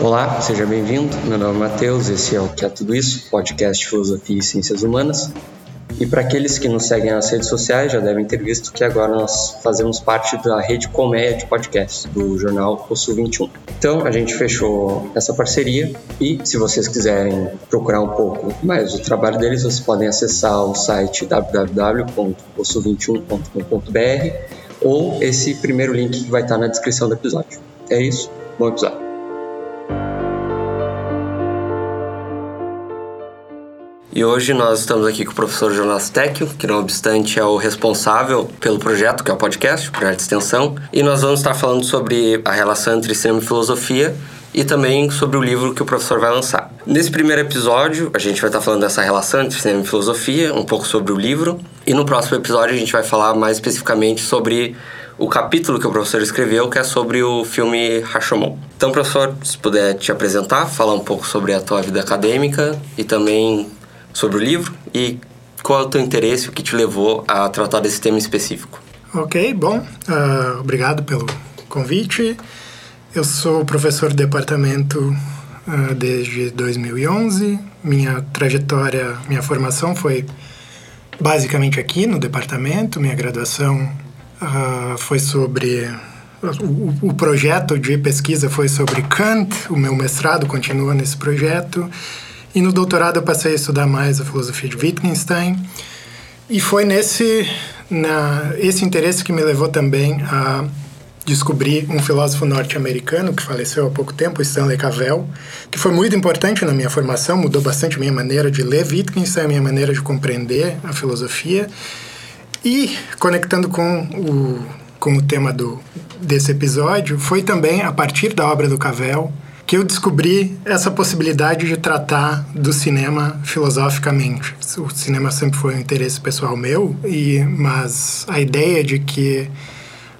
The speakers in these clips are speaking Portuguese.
Olá, seja bem-vindo. Meu nome é Matheus, esse é o Que é Tudo Isso, podcast Filosofia e Ciências Humanas. E para aqueles que nos seguem nas redes sociais, já devem ter visto que agora nós fazemos parte da rede Colmeia de podcasts do jornal O Sul 21. Então a gente fechou essa parceria e se vocês quiserem procurar um pouco mais do trabalho deles, vocês podem acessar o site www.osul21.com.br ou esse primeiro link que vai estar na descrição do episódio. É isso, bom episódio. E hoje nós estamos aqui com o professor Jonas Tecchio, que não obstante é o responsável pelo projeto, que é o podcast, o projeto de extensão. E nós vamos estar falando sobre a relação entre cinema e filosofia e também sobre o livro que o professor vai lançar. Nesse primeiro episódio, a gente vai estar falando dessa relação entre cinema e filosofia, um pouco sobre o livro. E no próximo episódio a gente vai falar mais especificamente sobre o capítulo que o professor escreveu, que é sobre o filme Rashomon. Então, professor, se puder te apresentar, falar um pouco sobre a tua vida acadêmica e também sobre o livro e qual é o teu interesse, o que te levou a tratar desse tema específico. Ok, bom, uh, obrigado pelo convite. Eu sou professor de departamento uh, desde 2011. Minha trajetória, minha formação foi basicamente aqui no departamento. Minha graduação uh, foi sobre o, o, projeto de pesquisa foi sobre Kant, o meu mestrado continua nesse projeto. E no doutorado eu passei a estudar mais a filosofia de Wittgenstein. E foi nesse na, esse interesse que me levou também a descobrir um filósofo norte-americano que faleceu há pouco tempo, Stanley Cavell, que foi muito importante na minha formação, mudou bastante a minha maneira de ler Wittgenstein, a minha maneira de compreender a filosofia. E conectando com o, com o tema do, desse episódio, foi também a partir da obra do Cavell que eu descobri essa possibilidade de tratar do cinema filosoficamente. O cinema sempre foi um interesse pessoal meu, e mas a ideia de que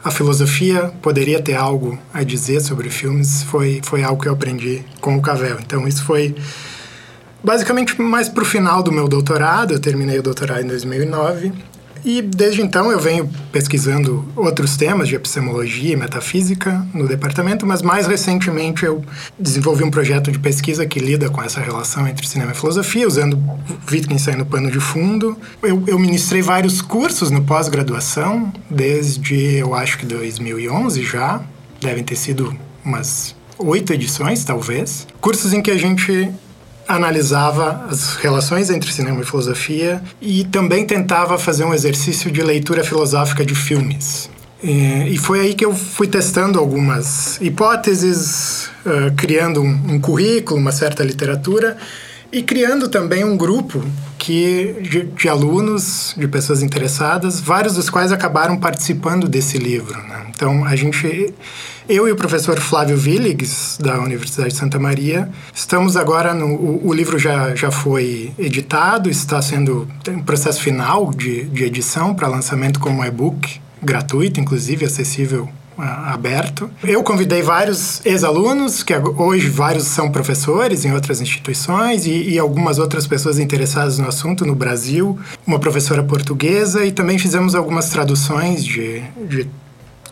a filosofia poderia ter algo a dizer sobre filmes foi, foi algo que eu aprendi com o Cavell. Então isso foi basicamente mais para o final do meu doutorado. Eu terminei o doutorado em 2009 e desde então eu venho pesquisando outros temas de epistemologia e metafísica no departamento, mas mais recentemente eu desenvolvi um projeto de pesquisa que lida com essa relação entre cinema e filosofia, usando Wittgenstein no pano de fundo. Eu, eu ministrei vários cursos no pós-graduação, desde eu acho que 2011 já, devem ter sido umas oito edições, talvez. Cursos em que a gente analisava as relações entre cinema e filosofia e também tentava fazer um exercício de leitura filosófica de filmes. E foi aí que eu fui testando algumas hipóteses, uh, criando um, currículo, uma certa literatura e criando também um grupo que de, de, alunos, de pessoas interessadas, vários dos quais acabaram participando desse livro. Né? Então a gente eu e o professor Flávio Willigs, da Universidade de Santa Maria, estamos agora no. O, o livro já, já foi editado, está sendo em processo final de, de edição para lançamento como e-book, gratuito, inclusive, acessível aberto. Eu convidei vários ex-alunos, que hoje vários são professores em outras instituições, e, e, algumas outras pessoas interessadas no assunto no Brasil, uma professora portuguesa, e também fizemos algumas traduções de, de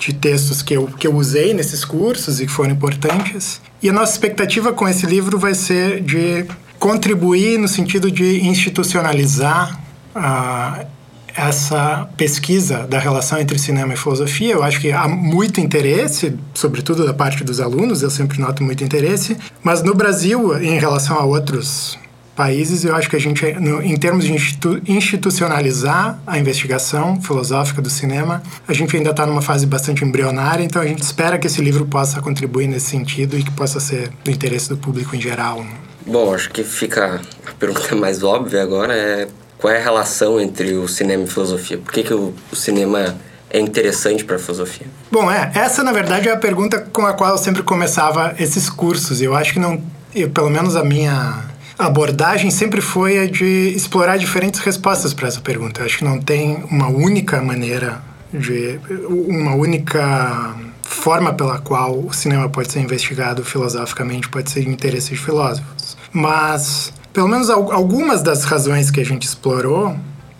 de textos que eu, que eu usei nesses cursos e que foram importantes. E a nossa expectativa com esse livro vai ser de contribuir no sentido de institucionalizar uh, essa pesquisa da relação entre cinema e filosofia. Eu acho que há muito interesse, sobretudo da parte dos alunos, eu sempre noto muito interesse, mas no Brasil, em relação a outros países, eu acho que a gente, em termos de institu institucionalizar a investigação filosófica do cinema, a gente ainda está numa fase bastante embrionária, então a gente espera que esse livro possa contribuir nesse sentido e que possa ser do interesse do público em geral. Né? Bom, acho que fica a pergunta mais óbvia agora é qual é a relação entre o cinema e filosofia? Por que, que o, o cinema é interessante para a filosofia? Bom, é, essa na verdade é a pergunta com a qual eu sempre começava esses cursos. Eu acho que não, eu, pelo menos a minha a abordagem sempre foi a de explorar diferentes respostas para essa pergunta. Eu acho que não tem uma única maneira de uma única forma pela qual o cinema pode ser investigado filosoficamente, pode ser de interesse de filósofos. Mas, pelo menos algumas das razões que a gente explorou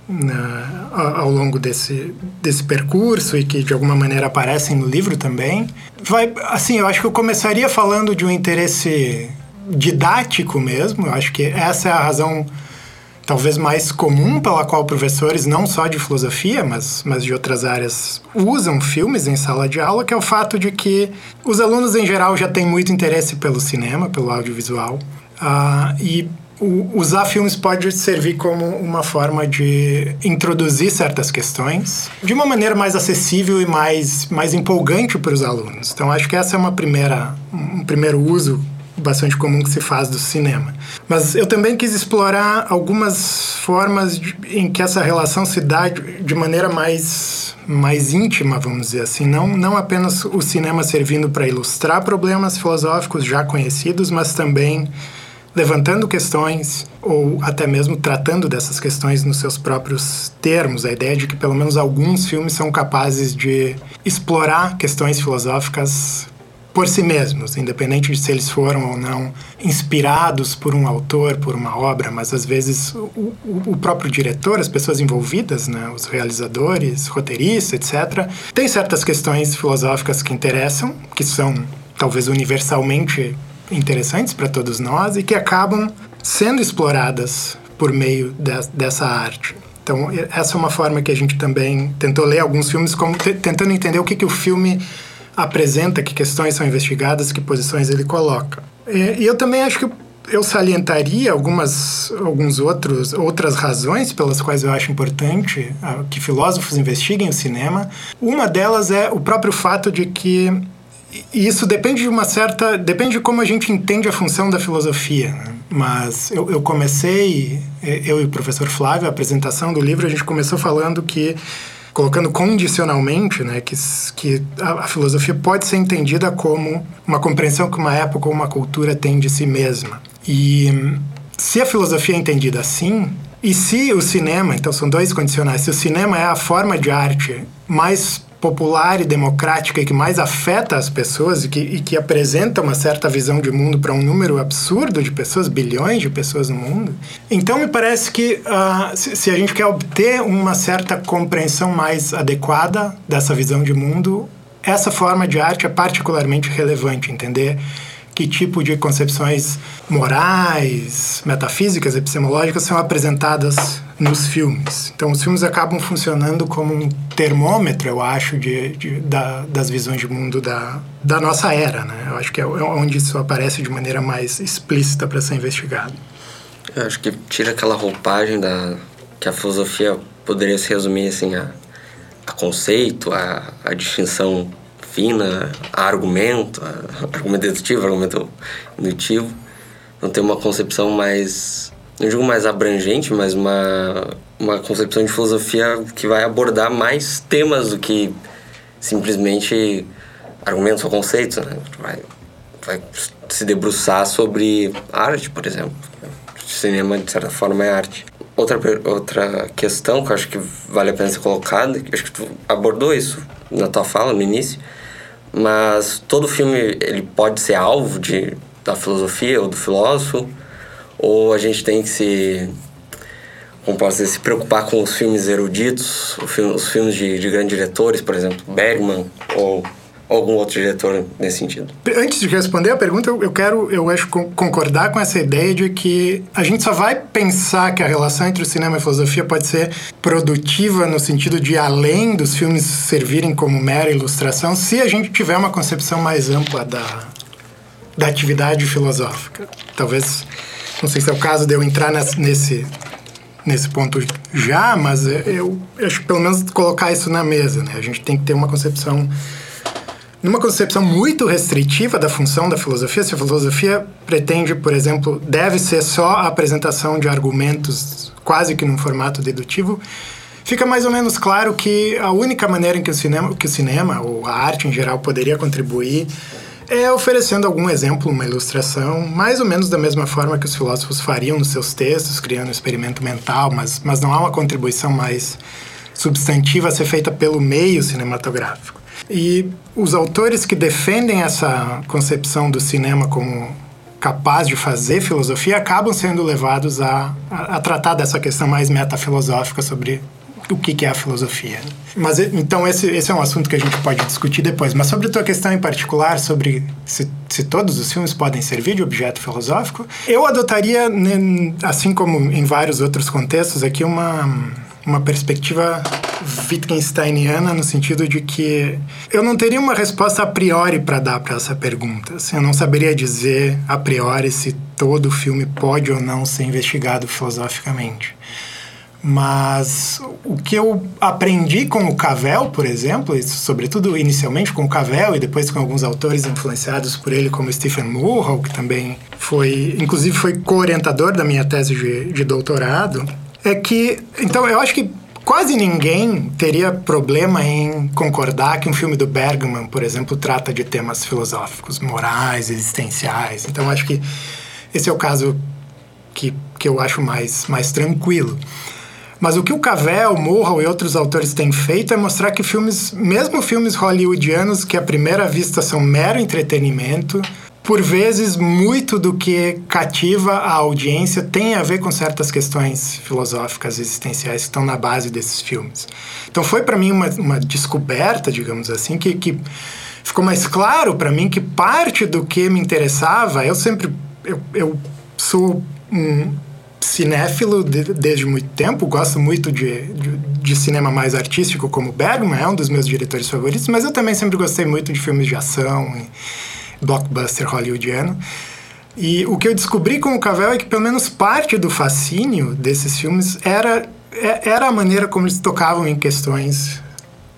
na, ao longo desse, desse percurso e que de alguma maneira aparecem no livro também. Vai, assim, eu acho que eu começaria falando de um interesse didático mesmo. Eu acho que essa é a razão talvez mais comum pela qual professores, não só de filosofia, mas, mas de outras áreas, usam filmes em sala de aula, que é o fato de que os alunos em geral já têm muito interesse pelo cinema, pelo audiovisual. Uh, e usar filmes pode servir como uma forma de introduzir certas questões de uma maneira mais acessível e mais, mais empolgante para os alunos. Então, acho que essa é uma primeira, um primeiro uso bastante comum que se faz do cinema. Mas eu também quis explorar algumas formas de, em que essa relação se dá de, de, maneira mais, mais íntima, vamos dizer assim. Não, não apenas o cinema servindo para ilustrar problemas filosóficos já conhecidos, mas também levantando questões ou até mesmo tratando dessas questões nos seus próprios termos. A ideia de que pelo menos alguns filmes são capazes de explorar questões filosóficas por si mesmos, independente de se eles foram ou não inspirados por um autor, por uma obra, mas às vezes o, o próprio diretor, as pessoas envolvidas, né, os realizadores, roteiristas, etc., tem certas questões filosóficas que interessam, que são talvez universalmente interessantes para todos nós e que acabam sendo exploradas por meio de, dessa arte. Então, essa é uma forma que a gente também tentou ler alguns filmes, como tentando entender o que, que o filme apresenta, que questões são investigadas, que posições ele coloca. E, e eu também acho que eu salientaria algumas alguns outros outras razões pelas quais eu acho importante uh, que filósofos investiguem o cinema. Uma delas é o próprio fato de que e isso depende de uma certa. depende de como a gente entende a função da filosofia. Né? Mas eu, eu, comecei, eu e o professor Flávio, a apresentação do livro, a gente começou falando que, colocando condicionalmente, né, que, que a, a filosofia pode ser entendida como uma compreensão que uma época ou uma cultura tem de si mesma. E se a filosofia é entendida assim, e se o cinema, então são dois condicionais, se o cinema é a forma de arte mais popular e democrática e que mais afeta as pessoas e que, e que apresenta uma certa visão de mundo para um número absurdo de pessoas, bilhões de pessoas no mundo. Então, me parece que uh, se, se a gente quer obter uma certa compreensão mais adequada dessa visão de mundo, essa forma de arte é particularmente relevante, entender que tipo de concepções morais, metafísicas, epistemológicas são apresentadas nos filmes. Então, os filmes acabam funcionando como um termômetro, eu acho, de, de da, das visões de mundo da, da nossa era. Né? Eu acho que é, é onde isso aparece de maneira mais explícita para ser investigado. Eu acho que tira aquela roupagem da que a filosofia poderia se resumir assim a, a conceito, a, a distinção fina, argumento, argumento dedutivo, argumento intuitivo. Não tem uma concepção mais, não digo mais abrangente, mas uma, uma concepção de filosofia que vai abordar mais temas do que simplesmente argumentos ou conceitos. Né? Vai, vai se debruçar sobre arte, por exemplo. O cinema, de certa forma, é arte. Outra, outra questão que eu acho que vale a pena ser colocada, que acho que tu abordou isso na tua fala, no início, mas todo filme ele pode ser alvo de, da filosofia ou do filósofo, ou a gente tem que se como posso dizer, se preocupar com os filmes eruditos, os filmes de, de grandes diretores, por exemplo, Bergman ou algum outro diretor nesse sentido. Antes de responder a pergunta, eu quero, eu acho, concordar com essa ideia de que a gente só vai pensar que a relação entre o cinema e a filosofia pode ser produtiva no sentido de além dos filmes servirem como mera ilustração, se a gente tiver uma concepção mais ampla da, da atividade filosófica. Talvez, não sei se é o caso de eu entrar nesse nesse ponto já, mas eu, acho que pelo menos colocar isso na mesa, né? A gente tem que ter uma concepção numa concepção muito restritiva da função da filosofia, se a filosofia pretende, por exemplo, deve ser só a apresentação de argumentos quase que num formato dedutivo, fica mais ou menos claro que a única maneira em que o cinema, que o cinema ou a arte em geral poderia contribuir é oferecendo algum exemplo, uma ilustração, mais ou menos da mesma forma que os filósofos fariam nos seus textos, criando um experimento mental, mas, mas não há uma contribuição mais substantiva a ser feita pelo meio cinematográfico. E os autores que defendem essa concepção do cinema como capaz de fazer filosofia acabam sendo levados a, a, a tratar dessa questão mais metafilosófica sobre o que, é a filosofia. Mas então esse, esse é um assunto que a gente pode discutir depois. Mas sobre a tua questão em particular, sobre se, se todos os filmes podem servir de objeto filosófico, eu adotaria, assim como em vários outros contextos, aqui uma uma perspectiva Wittgensteiniana no sentido de que eu não teria uma resposta a priori para dar para essa pergunta. Assim, eu não saberia dizer a priori se todo filme pode ou não ser investigado filosoficamente. Mas o que eu aprendi com o Cavell, por exemplo, e sobretudo inicialmente com o Cavell e depois com alguns autores influenciados por ele, como Stephen Mulhall, que também foi, inclusive foi co-orientador da minha tese de, de doutorado, é que, então, eu acho que quase ninguém teria problema em concordar que um filme do Bergman, por exemplo, trata de temas filosóficos, morais, existenciais. Então, acho que esse é o caso que, que eu acho mais, mais tranquilo. Mas o que o Cavell, Murrow e outros autores têm feito é mostrar que filmes, mesmo filmes hollywoodianos que à primeira vista são mero entretenimento, por vezes muito do que cativa a audiência tem a ver com certas questões filosóficas existenciais que estão na base desses filmes. Então foi para mim uma, uma descoberta, digamos assim, que, que ficou mais claro para mim que parte do que me interessava, eu sempre eu, eu sou um cinéfilo de, desde muito tempo, gosto muito de, de, de, cinema mais artístico, como Bergman, é um dos meus diretores favoritos, mas eu também sempre gostei muito de filmes de ação e blockbuster hollywoodiano. E o que eu descobri com o Cavell é que pelo menos parte do fascínio desses filmes era, é, era a maneira como eles tocavam em questões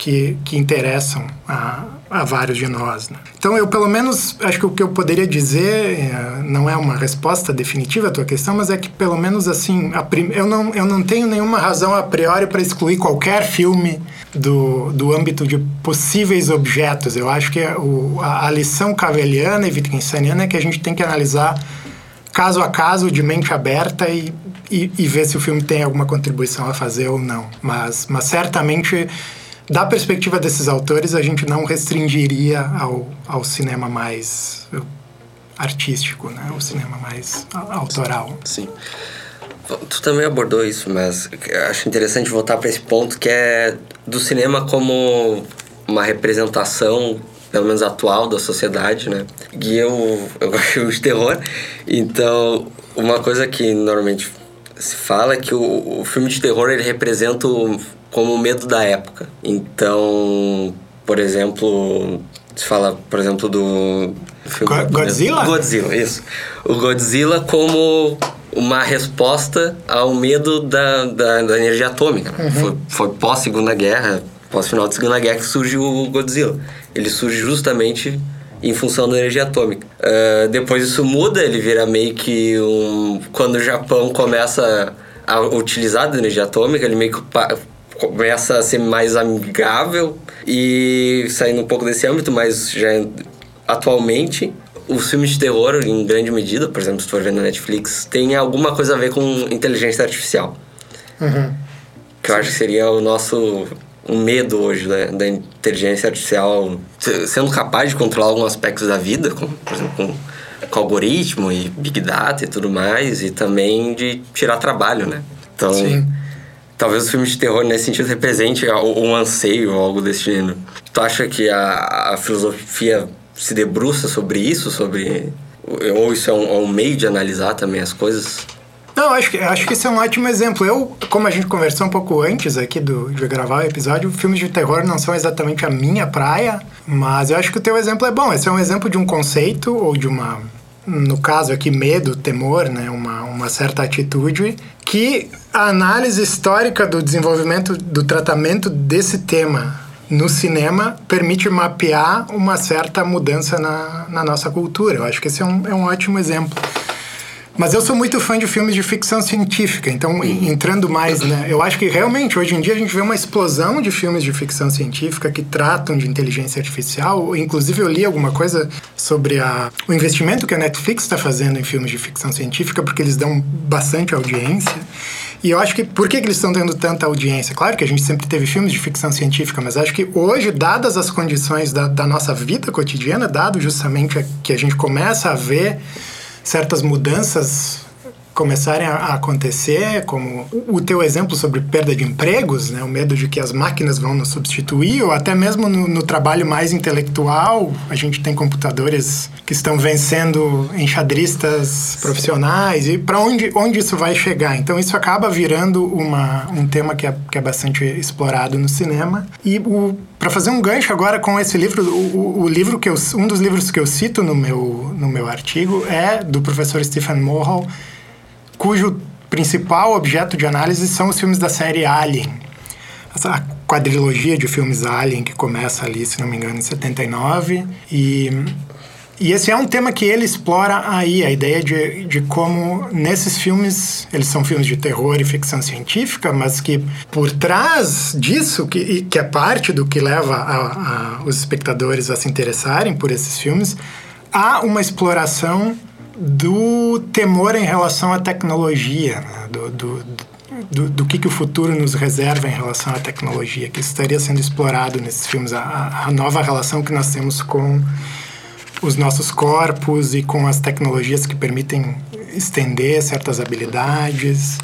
que, que interessam a, a vários de nós. Né? Então, eu pelo menos acho que o que eu poderia dizer é, não é uma resposta definitiva à tua questão, mas é que pelo menos assim, prim... eu, não, eu não tenho nenhuma razão a priori para excluir qualquer filme do, do âmbito de possíveis objetos. Eu acho que é o, a, a lição caveliana e wittgensteiniana é que a gente tem que analisar caso a caso, de mente aberta e, e, e ver se o filme tem alguma contribuição a fazer ou não. Mas, mas certamente da perspectiva desses autores, a gente não restringiria ao, ao cinema mais artístico, né? O cinema mais autoral. Sim. Tu também abordou isso, mas acho interessante voltar para esse ponto que é do cinema como uma representação, pelo menos atual, da sociedade, né? E eu, eu gosto de terror, então uma coisa que normalmente se fala é que o, o filme de terror ele representa o, como o medo da época. Então, por exemplo, se fala, por exemplo, do filme Godzilla? Godzilla, isso. O Godzilla como uma resposta ao medo da, da, da energia atômica. Uhum. Foi, foi pós-segunda guerra, pós-final da segunda guerra que surgiu o Godzilla. Ele surge justamente em função da energia atômica. Uh, depois isso muda, ele vira meio que um... Quando o Japão começa a utilizar a energia atômica, ele meio que começa a ser mais amigável e saindo um pouco desse âmbito, mas já atualmente os filmes de terror, em grande medida, por exemplo, se for ver na Netflix, tem alguma coisa a ver com inteligência artificial. Uhum. Que eu acho que seria o nosso medo hoje né, da inteligência artificial sendo capaz de controlar alguns aspectos da vida, como, por exemplo, com, com algoritmo e big data e tudo mais, e também de tirar trabalho, né? Então, Sim talvez o filme de terror nesse sentido represente um anseio ou algo desse gênero. Tu acha que a, a filosofia se debruça sobre isso, sobre ou isso é um, é um, meio de analisar também as coisas? Não, acho que, acho que esse é um ótimo exemplo. Eu, como a gente conversou um pouco antes aqui do, de gravar o episódio, filmes de terror não são exatamente a minha praia, mas eu acho que o teu exemplo é bom. Esse é um exemplo de um conceito ou de uma no caso aqui, medo, temor, né, uma, uma certa atitude, que a análise histórica do desenvolvimento, do tratamento desse tema no cinema permite mapear uma certa mudança na, na nossa cultura. Eu acho que esse é um, é um ótimo exemplo. Mas eu sou muito fã de filmes de ficção científica, então entrando mais, né? Eu acho que realmente hoje em dia a gente vê uma explosão de filmes de ficção científica que tratam de inteligência artificial. Inclusive eu li alguma coisa sobre a, o investimento que a Netflix está fazendo em filmes de ficção científica, porque eles dão bastante audiência. E eu acho que por que, que eles estão tendo tanta audiência? Claro que a gente sempre teve filmes de ficção científica, mas acho que hoje, dadas as condições da, da nossa vida cotidiana, dado justamente que a gente começa a ver certas mudanças começarem a acontecer, como o teu exemplo sobre perda de empregos, né, o medo de que as máquinas vão nos substituir, ou até mesmo no, no trabalho mais intelectual, a gente tem computadores que estão vencendo enxadristas profissionais, e para onde, onde isso vai chegar? Então, isso acaba virando uma, um tema que é, que é bastante explorado no cinema. E para fazer um gancho agora com esse livro, o, o, livro que eu, um dos livros que eu cito no meu, no meu artigo é do professor Stephen Morrow, cujo principal objeto de análise são os filmes da série Alien. Essa quadrilogia de filmes Alien que começa ali, se não me engano, em 79. E, e esse é um tema que ele explora aí, a ideia de, de como nesses filmes, eles são filmes de terror e ficção científica, mas que por trás disso, que, que é parte do que leva a, a, os espectadores a se interessarem por esses filmes, há uma exploração do temor em relação à tecnologia, né? do, do, do, do, que, que o futuro nos reserva em relação à tecnologia, que estaria sendo explorado nesses filmes, a, a nova relação que nós temos com os nossos corpos e com as tecnologias que permitem estender certas habilidades.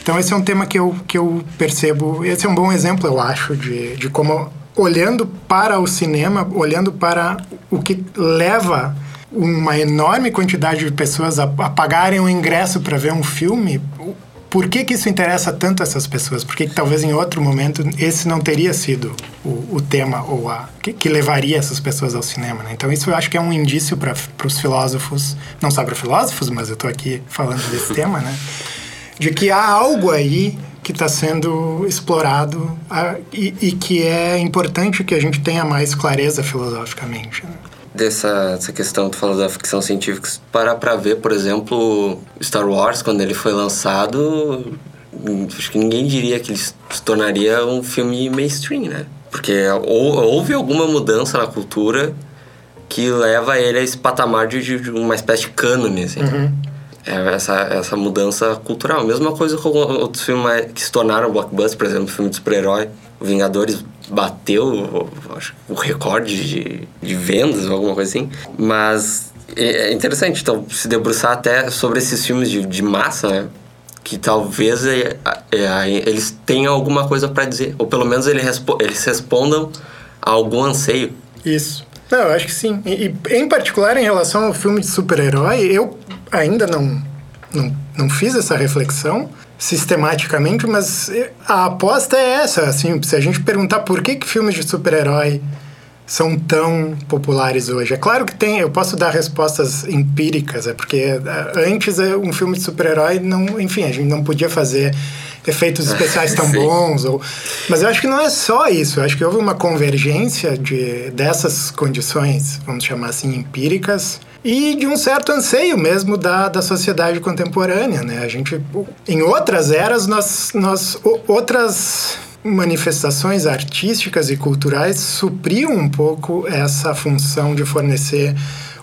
Então, esse é um tema que eu, que eu percebo, esse é um bom exemplo, eu acho, de, de como, olhando para o cinema, olhando para o que leva uma enorme quantidade de pessoas a, a pagarem um ingresso para ver um filme, por que, que isso interessa tanto essas pessoas? Por que, que talvez em outro momento esse não teria sido o, o tema ou a que, que, levaria essas pessoas ao cinema? Né? Então isso eu acho que é um indício para os filósofos, não só para filósofos, mas eu estou aqui falando desse tema, né? De que há algo aí que está sendo explorado a, e, e, que é importante que a gente tenha mais clareza filosoficamente. Né? Dessa, dessa questão, tu falou da ficção científica, parar pra ver, por exemplo, Star Wars, quando ele foi lançado, acho que ninguém diria que ele se tornaria um filme mainstream, né? Porque houve alguma mudança na cultura que leva ele a esse patamar de, de uma espécie de cânone, assim. Uhum. É essa, essa mudança cultural. Mesma coisa com outros filmes que se tornaram blockbusters, por exemplo, filme de super-herói. Vingadores bateu acho, o recorde de, de vendas ou alguma coisa assim. Mas é, é interessante, então, se debruçar até sobre esses filmes de, de massa, né? Que talvez é, é, eles tenham alguma coisa para dizer. Ou pelo menos eles, respo eles respondam a algum anseio. Isso. Não, eu acho que sim. E, e em particular em relação ao filme de super-herói, eu ainda não, não, não fiz essa reflexão sistematicamente, mas a aposta é essa, assim, se a gente perguntar por que, que filmes de super-herói são tão populares hoje. É claro que tem, eu posso dar respostas empíricas, é porque é, antes é, um filme de super-herói não, enfim, a gente não podia fazer efeitos especiais tão bons, ou, mas eu acho que não é só isso, eu acho que houve uma convergência de dessas condições, vamos chamar assim, empíricas, e de um certo anseio mesmo da, da sociedade contemporânea, né? A gente, em outras eras, nós, nós outras manifestações artísticas e culturais supriam um pouco essa função de fornecer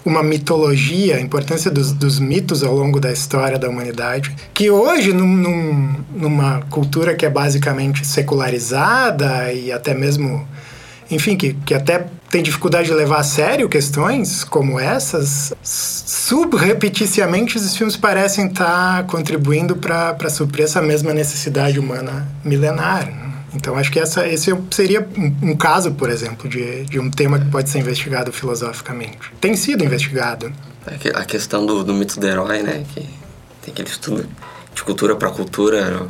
uma mitologia, a importância dos, dos, mitos ao longo da história da humanidade, que hoje, num, num, numa cultura que é basicamente secularizada e até mesmo, enfim, que, que até tem dificuldade de levar a sério questões como essas, subrepeticiamente os filmes parecem estar contribuindo para suprir essa mesma necessidade humana milenar. Né? Então, acho que essa, esse seria um, um, caso, por exemplo, de, de um tema que pode ser investigado filosoficamente. Tem sido investigado. É a questão do, do mito do herói, né? Que tem aquele estudo de cultura para cultura,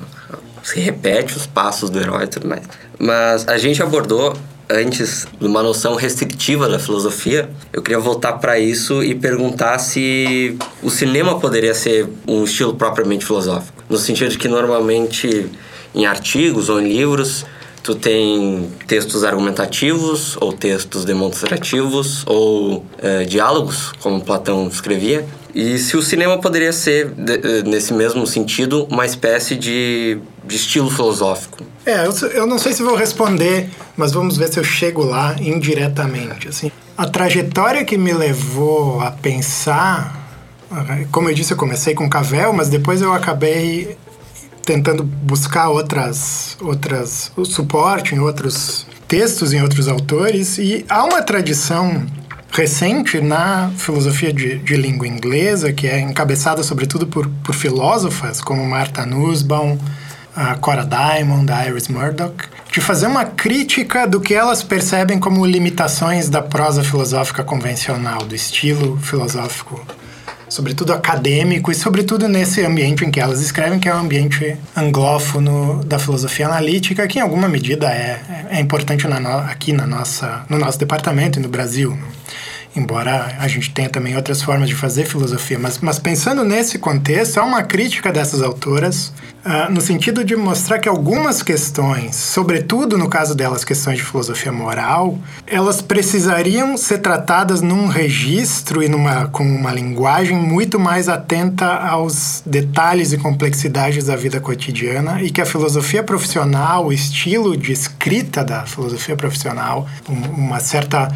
se repete os passos do herói e tudo mais. Mas a gente abordou antes uma noção restritiva da filosofia, eu queria voltar para isso e perguntar se o cinema poderia ser um estilo propriamente filosófico, no sentido de que normalmente em artigos ou em livros tu tem textos argumentativos ou textos demonstrativos ou é, diálogos, como Platão escrevia. E se o cinema poderia ser, eh, nesse mesmo sentido, uma espécie de, de estilo filosófico? É, eu, eu não sei se vou responder, mas vamos ver se eu chego lá indiretamente. Assim, a trajetória que me levou a pensar, como eu disse, eu comecei com Cavell, mas depois eu acabei tentando buscar outras, outras, o suporte em outros textos, em outros autores, e há uma tradição recente na filosofia de, de língua inglesa, que é encabeçada sobretudo por, por filósofas como Martha Nussbaum, a Cora Diamond, a Iris Murdoch, de fazer uma crítica do que elas percebem como limitações da prosa filosófica convencional, do estilo filosófico sobretudo acadêmico e sobretudo nesse ambiente em que elas escrevem, que é o um ambiente anglófono da filosofia analítica, que em alguma medida é, é importante na no, aqui na nossa, no nosso departamento e no Brasil embora a gente tenha também outras formas de fazer filosofia. Mas, mas pensando nesse contexto, há uma crítica dessas autoras uh, no sentido de mostrar que algumas questões, sobretudo no caso delas, questões de filosofia moral, elas precisariam ser tratadas num registro e numa, com uma linguagem muito mais atenta aos detalhes e complexidades da vida cotidiana e que a filosofia profissional, o estilo de escrita da filosofia profissional, uma certa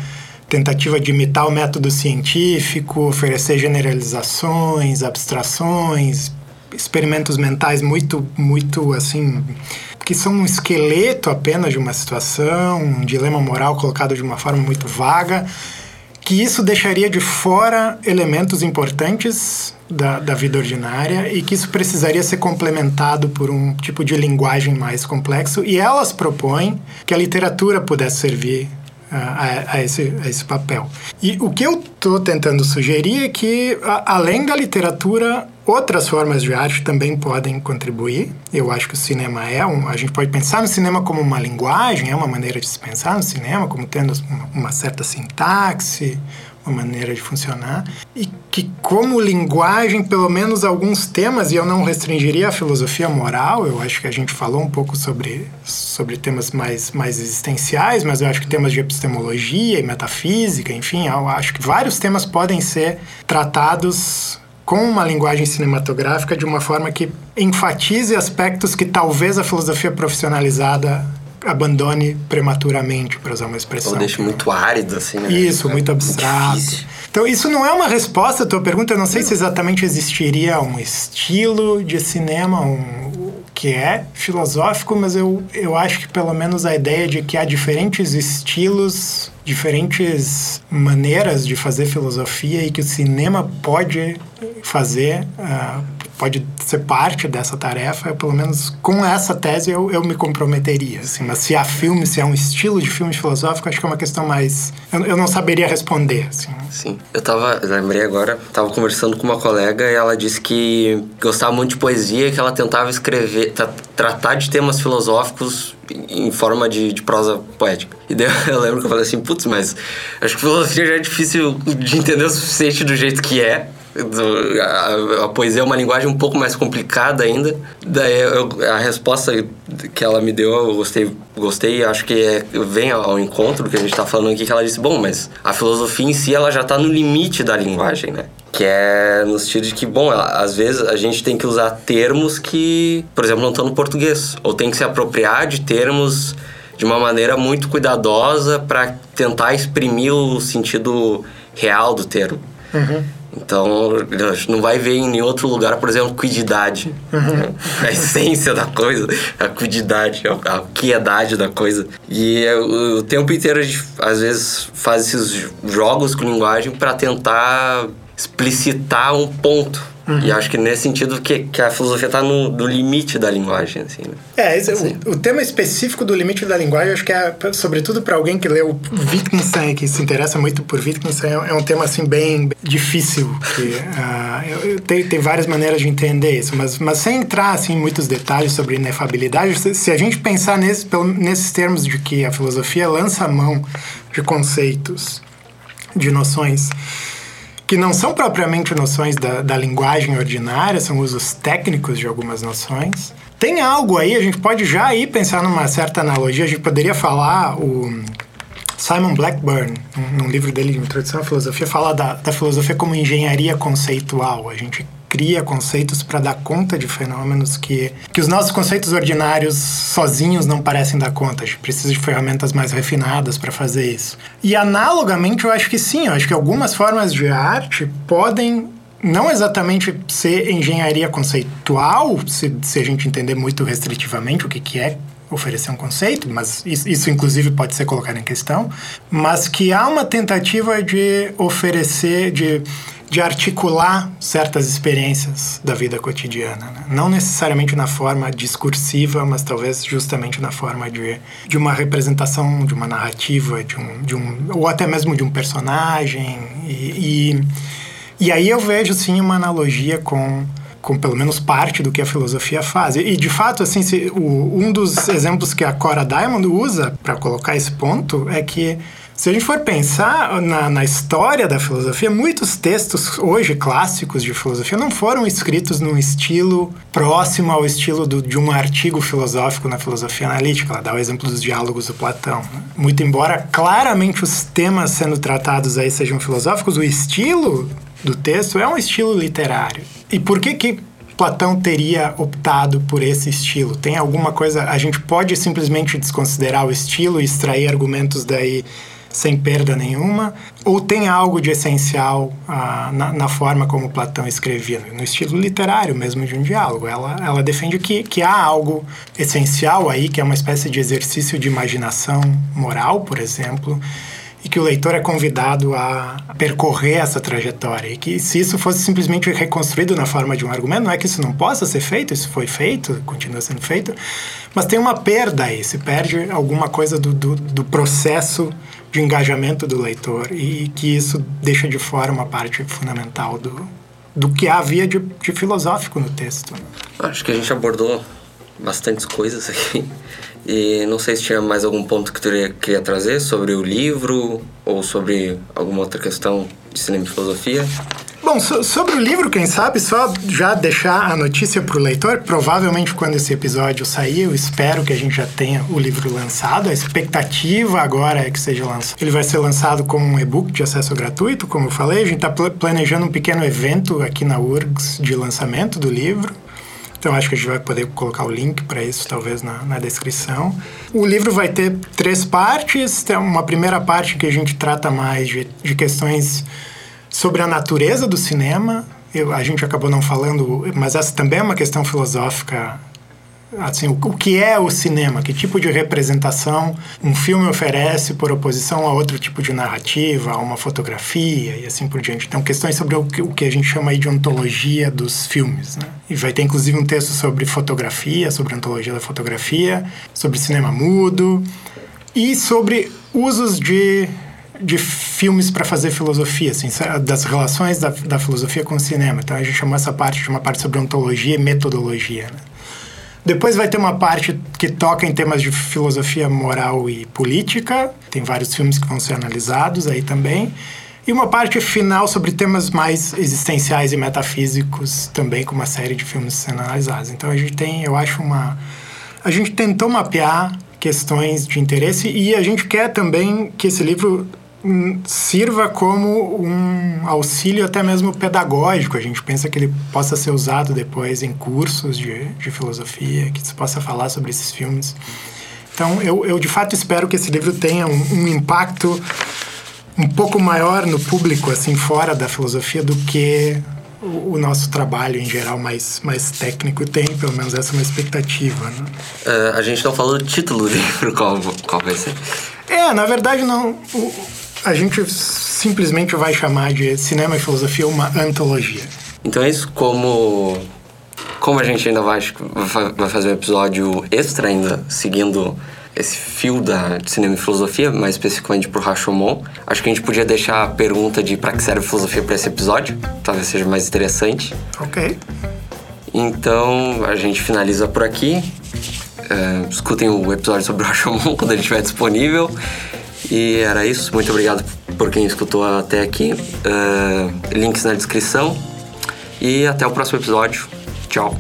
tentativa de imitar o método científico, oferecer generalizações, abstrações, experimentos mentais muito, muito assim, que são um esqueleto apenas de uma situação, um dilema moral colocado de uma forma muito vaga, que isso deixaria de fora elementos importantes da, da vida ordinária e que isso precisaria ser complementado por um tipo de linguagem mais complexo. E elas propõem que a literatura pudesse servir a, a, esse, a esse papel. E o que eu estou tentando sugerir é que, a, além da literatura, outras formas de arte também podem contribuir. Eu acho que o cinema é um. A gente pode pensar no cinema como uma linguagem, é uma maneira de se pensar no cinema, como tendo uma, uma certa sintaxe, uma maneira de funcionar e que como linguagem, pelo menos alguns temas, e eu não restringiria a filosofia moral, eu acho que a gente falou um pouco sobre, sobre temas mais, mais existenciais, mas eu acho que temas de epistemologia e metafísica, enfim, eu acho que vários temas podem ser tratados com uma linguagem cinematográfica de uma forma que enfatize aspectos que talvez a filosofia profissionalizada abandone prematuramente, para usar uma expressão. Ou deixe muito árido, assim, né? Isso, muito abstrato. Difícil. Então, isso não é uma resposta à tua pergunta. Eu não sei se exatamente existiria um estilo de cinema, um, que é filosófico, mas eu, eu acho que pelo menos a ideia de que há diferentes estilos, diferentes maneiras de fazer filosofia e que o cinema pode fazer uh, pode ser parte dessa tarefa, pelo menos com essa tese eu, eu me comprometeria. Assim, mas se há filme, se há um estilo de filme filosófico, acho que é uma questão mais. Eu, eu não saberia responder. Assim. Sim. Eu tava, lembrei agora, tava conversando com uma colega e ela disse que gostava muito de poesia, que ela tentava escrever, tra tratar de temas filosóficos em forma de, de prosa poética. E daí eu lembro que eu falei assim, putz, mas acho que filosofia já é difícil de entender o suficiente do jeito que é a, a, poesia é uma linguagem um pouco mais complicada ainda. Daí eu, a resposta que ela me deu, eu gostei, gostei acho que é, vem ao encontro do que a gente está falando aqui, que ela disse, bom, mas a filosofia em si, ela já está no limite da linguagem, né? Que é no sentido de que, bom, às vezes a gente tem que usar termos que, por exemplo, não estão no português. Ou tem que se apropriar de termos de uma maneira muito cuidadosa para tentar exprimir o sentido real do termo. Uhum. Então, não vai ver em nenhum outro lugar, por exemplo, cuididade. Uhum. A essência da coisa, a cuididade, a quiedade da coisa. E o tempo inteiro a gente, às vezes, faz esses jogos com linguagem para tentar explicitar um ponto Uhum. E acho que nesse sentido que, que a filosofia está no, limite da linguagem, assim. Né? É, esse, assim. o, o, tema específico do limite da linguagem, acho que é, sobretudo para alguém que leu Wittgenstein, que se interessa muito por Wittgenstein, é, é um tema, assim, bem difícil. Que, uh, eu, tem, tem várias maneiras de entender isso, mas, mas sem entrar, assim, em muitos detalhes sobre inefabilidade, se, se a gente pensar nesse, pelo, nesses termos de que a filosofia lança a mão de conceitos, de noções que não são propriamente noções da, da linguagem ordinária, são usos técnicos de algumas noções. Tem algo aí, a gente pode já aí pensar numa certa analogia, a gente poderia falar o Simon Blackburn, num livro dele de Introdução à Filosofia, fala da, da filosofia como engenharia conceitual. A gente cria conceitos para dar conta de fenômenos que, que os nossos conceitos ordinários sozinhos não parecem dar conta. A gente precisa de ferramentas mais refinadas para fazer isso. E analogamente, eu acho que sim, eu acho que algumas formas de arte podem não exatamente ser engenharia conceitual, se, se a gente entender muito restritivamente o que, que é oferecer um conceito, mas isso, isso, inclusive pode ser colocado em questão, mas que há uma tentativa de oferecer, de, de articular certas experiências da vida cotidiana. Né? Não necessariamente na forma discursiva, mas talvez justamente na forma de, de uma representação, de uma narrativa, de um, de um, ou até mesmo de um personagem. e, e e aí eu vejo sim uma analogia com com pelo menos parte do que a filosofia faz. E, de fato, assim, se, o, um dos exemplos que a Cora Diamond usa para colocar esse ponto é que se a gente for pensar na, na, história da filosofia, muitos textos hoje clássicos de filosofia não foram escritos num estilo próximo ao estilo do, de um artigo filosófico na filosofia analítica. Ela dá o exemplo dos diálogos do Platão. Né? Muito embora claramente os temas sendo tratados aí sejam filosóficos, o estilo do texto é um estilo literário. E por que que Platão teria optado por esse estilo? Tem alguma coisa. A gente pode simplesmente desconsiderar o estilo e extrair argumentos daí sem perda nenhuma? Ou tem algo de essencial ah, na, na, forma como Platão escrevia, no estilo literário mesmo de um diálogo? Ela, ela defende que, que há algo essencial aí, que é uma espécie de exercício de imaginação moral, por exemplo, e que o leitor é convidado a percorrer essa trajetória. E que se isso fosse simplesmente reconstruído na forma de um argumento, não é que isso não possa ser feito, isso foi feito, continua sendo feito, mas tem uma perda aí, se perde alguma coisa do, do, do processo de engajamento do leitor e que isso deixa de fora uma parte fundamental do, do que havia de, de filosófico no texto. Acho que a gente abordou bastantes coisas aqui. E não sei se tinha mais algum ponto que tu queria trazer sobre o livro ou sobre alguma outra questão de cinema e filosofia. Bom, so, sobre o livro, quem sabe, só já deixar a notícia para o leitor. Provavelmente, quando esse episódio sair, eu espero que a gente já tenha o livro lançado. A expectativa agora é que seja lançado. Ele vai ser lançado como um e-book de acesso gratuito, como eu falei. A gente está planejando um pequeno evento aqui na URGS de lançamento do livro. Então acho que a gente vai poder colocar o link para isso, talvez, na, na, descrição. O livro vai ter três partes. Tem uma primeira parte que a gente trata mais de, de questões sobre a natureza do cinema. Eu, a gente acabou não falando, mas essa também é uma questão filosófica assim, o, o que é o cinema, que tipo de representação um filme oferece por oposição a outro tipo de narrativa, a uma fotografia e assim por diante. Então, questões sobre o que, o que a gente chama de ontologia dos filmes, né? E vai ter inclusive um texto sobre fotografia, sobre ontologia da fotografia, sobre cinema mudo e sobre usos de de filmes para fazer filosofia, assim, das relações da, da filosofia com o cinema. Então a gente chamou essa parte de uma parte sobre ontologia e metodologia. Né? Depois vai ter uma parte que toca em temas de filosofia moral e política. Tem vários filmes que vão ser analisados aí também. E uma parte final sobre temas mais existenciais e metafísicos, também com uma série de filmes sendo analisados. Então a gente tem, eu acho, uma. A gente tentou mapear questões de interesse e a gente quer também que esse livro sirva como um auxílio até mesmo pedagógico. A gente pensa que ele possa ser usado depois em cursos de, de filosofia, que se possa falar sobre esses filmes. Então, eu, eu de fato espero que esse livro tenha um, um impacto um pouco maior no público, assim, fora da filosofia, do que o, nosso trabalho em geral mais, mais técnico tem, pelo menos essa é uma expectativa. Né? Uh, a gente não falou do título do livro, qual, qual vai ser? É, na verdade, não. O, a gente simplesmente vai chamar de cinema e filosofia uma antologia. Então é isso, como como a gente ainda vai, vai fazer um episódio extra ainda, seguindo esse fio da de cinema e filosofia, mais especificamente pro Rashomon, acho que a gente podia deixar a pergunta de para que serve filosofia para esse episódio, talvez seja mais interessante. Ok. Então a gente finaliza por aqui. É, escutem o episódio sobre o Rashomon quando ele estiver disponível. E era isso. Muito obrigado por quem escutou até aqui. Uh, links na descrição. E até o próximo episódio. Tchau.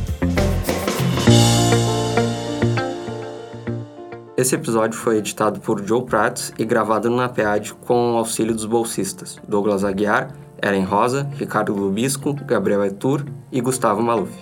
Esse episódio foi editado por Joe Prats e gravado no NAPEAD com o auxílio dos bolsistas Douglas Aguiar, Eren Rosa, Ricardo Lubisco, Gabriel Etur e Gustavo Maluf.